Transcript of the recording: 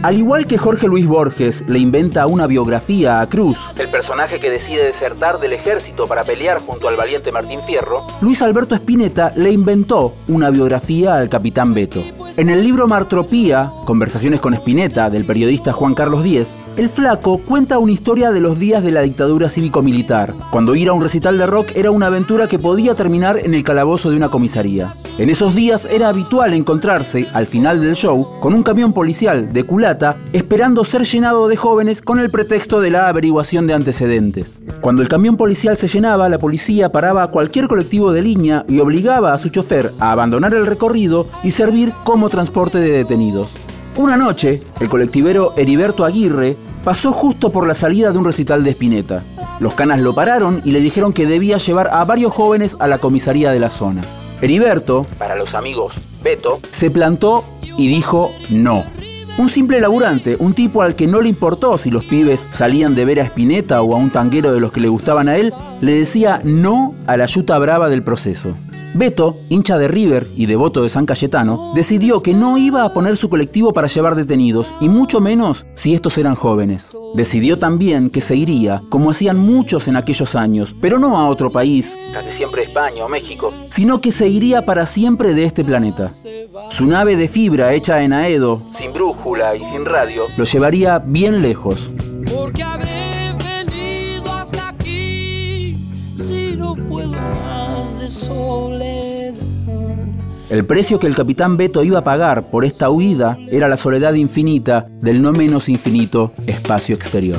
Al igual que Jorge Luis Borges le inventa una biografía a Cruz, el personaje que decide desertar del ejército para pelear junto al valiente Martín Fierro, Luis Alberto Spinetta le inventó una biografía al capitán Beto. En el libro Martropía, Conversaciones con Spinetta, del periodista Juan Carlos Díez, el flaco cuenta una historia de los días de la dictadura cívico-militar, cuando ir a un recital de rock era una aventura que podía terminar en el calabozo de una comisaría. En esos días era habitual encontrarse, al final del show, con un camión policial de culata esperando ser llenado de jóvenes con el pretexto de la averiguación de antecedentes. Cuando el camión policial se llenaba, la policía paraba a cualquier colectivo de línea y obligaba a su chofer a abandonar el recorrido y servir como transporte de detenidos. Una noche, el colectivero Heriberto Aguirre pasó justo por la salida de un recital de Spinetta. Los canas lo pararon y le dijeron que debía llevar a varios jóvenes a la comisaría de la zona. Heriberto, para los amigos Beto, se plantó y dijo no. Un simple laburante, un tipo al que no le importó si los pibes salían de ver a Spinetta o a un tanguero de los que le gustaban a él, le decía no a la yuta brava del proceso. Beto, hincha de River y devoto de San Cayetano, decidió que no iba a poner su colectivo para llevar detenidos, y mucho menos si estos eran jóvenes. Decidió también que se iría, como hacían muchos en aquellos años, pero no a otro país, casi siempre España o México, sino que se iría para siempre de este planeta. Su nave de fibra hecha en Aedo, sin brújula y sin radio, lo llevaría bien lejos. El precio que el capitán Beto iba a pagar por esta huida era la soledad infinita del no menos infinito espacio exterior.